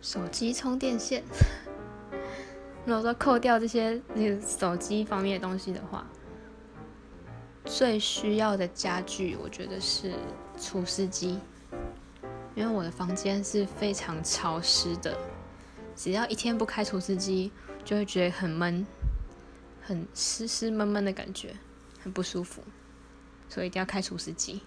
手机充电线。如果说扣掉这些那个手机方面的东西的话最需要的家具我觉得是除湿机。因为我的房间是非常潮湿的只要一天不开除湿机就会觉得很闷很湿湿闷闷的感觉很不舒服。所以一定要开除湿机。